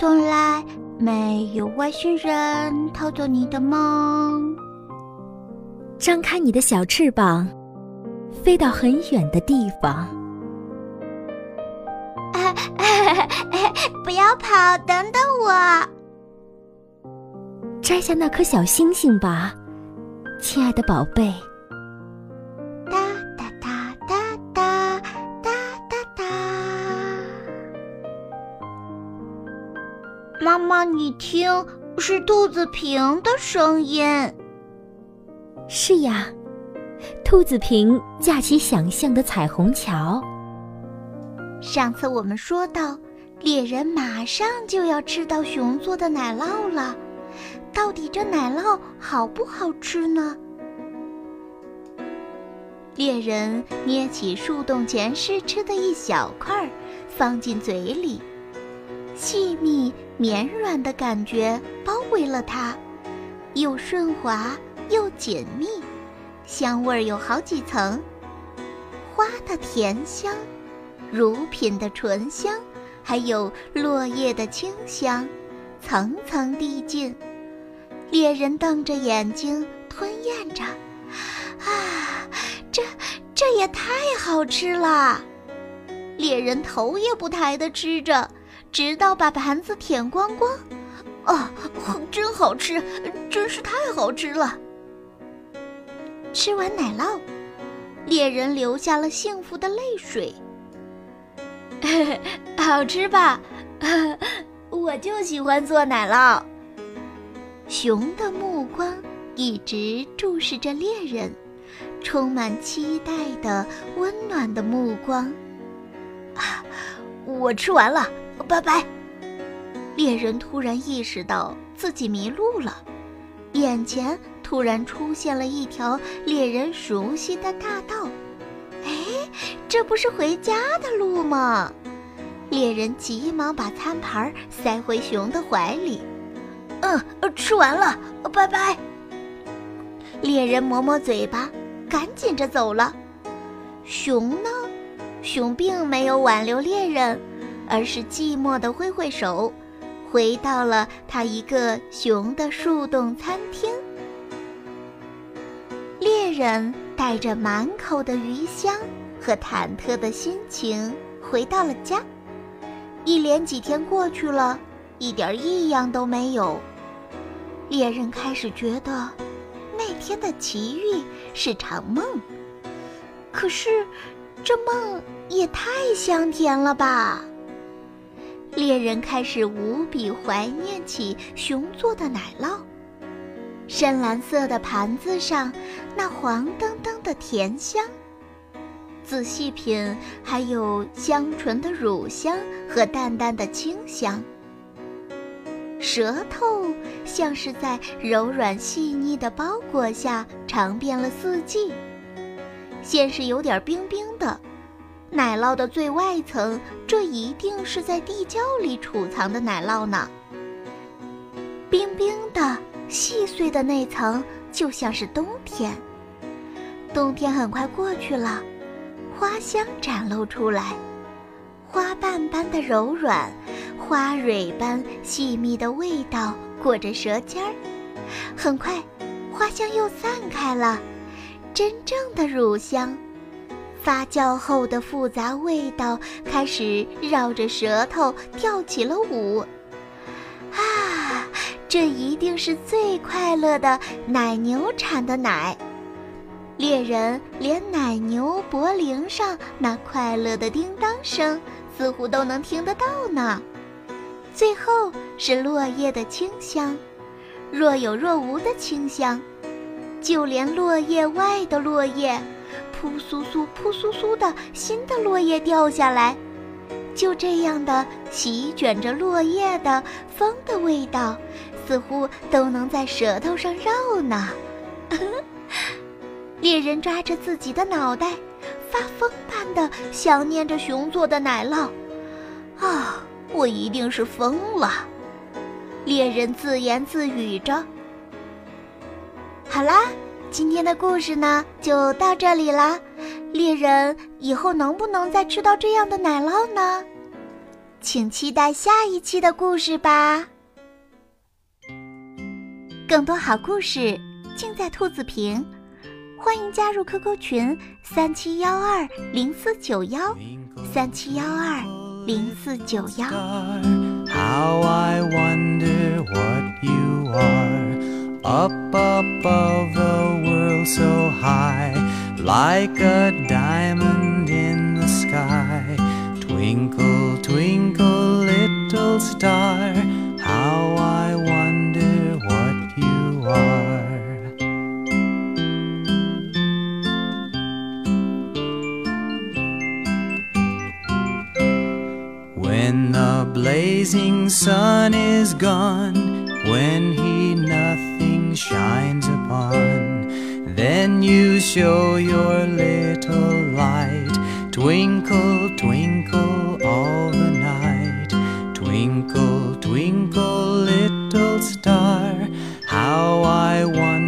从来没有外星人偷走你的梦。张开你的小翅膀，飞到很远的地方。不要跑，等等我。摘下那颗小星星吧，亲爱的宝贝。妈妈，你听，是兔子平的声音。是呀，兔子平架起想象的彩虹桥。上次我们说到，猎人马上就要吃到熊做的奶酪了。到底这奶酪好不好吃呢？猎人捏起树洞前试吃的一小块，放进嘴里，细密绵软的感觉包围了它，又顺滑又紧密，香味儿有好几层：花的甜香，乳品的醇香，还有落叶的清香，层层递进。猎人瞪着眼睛吞咽着，啊，这这也太好吃了！猎人头也不抬地吃着，直到把盘子舔光光。啊，真好吃，真是太好吃了！吃完奶酪，猎人流下了幸福的泪水。好吃吧？我就喜欢做奶酪。熊的目光一直注视着猎人，充满期待的温暖的目光。啊，我吃完了，拜拜。猎人突然意识到自己迷路了，眼前突然出现了一条猎人熟悉的大道。哎，这不是回家的路吗？猎人急忙把餐盘塞回熊的怀里。嗯，吃完了，拜拜。猎人抹抹嘴巴，赶紧着走了。熊呢？熊并没有挽留猎人，而是寂寞的挥挥手，回到了他一个熊的树洞餐厅。猎人带着满口的鱼香和忐忑的心情回到了家。一连几天过去了。一点异样都没有。猎人开始觉得那天的奇遇是场梦，可是这梦也太香甜了吧！猎人开始无比怀念起熊做的奶酪，深蓝色的盘子上那黄澄澄的甜香，仔细品还有香醇的乳香和淡淡的清香。舌头像是在柔软细腻的包裹下尝遍了四季。先是有点冰冰的，奶酪的最外层，这一定是在地窖里储藏的奶酪呢。冰冰的、细碎的那层，就像是冬天。冬天很快过去了，花香展露出来，花瓣般的柔软。花蕊般细密的味道裹着舌尖儿，很快，花香又散开了，真正的乳香，发酵后的复杂味道开始绕着舌头跳起了舞。啊，这一定是最快乐的奶牛产的奶，猎人连奶牛脖铃上那快乐的叮当声似乎都能听得到呢。最后是落叶的清香，若有若无的清香，就连落叶外的落叶，扑簌簌、扑簌簌的新的落叶掉下来，就这样的席卷着落叶的风的味道，似乎都能在舌头上绕呢。猎人抓着自己的脑袋，发疯般的想念着熊做的奶酪，啊！我一定是疯了，猎人自言自语着。好啦，今天的故事呢就到这里啦。猎人以后能不能再吃到这样的奶酪呢？请期待下一期的故事吧。更多好故事尽在兔子瓶，欢迎加入 QQ 群三七幺二零四九幺三七幺二零四九幺。How I wonder what you are up above the world so high, like a diamond in the sky. Twinkle, twinkle, little star, how I wonder what you are. When the blazing sun is gone, when he nothing shines upon. Then you show your little light, twinkle, twinkle all the night. Twinkle, twinkle, little star, how I wonder.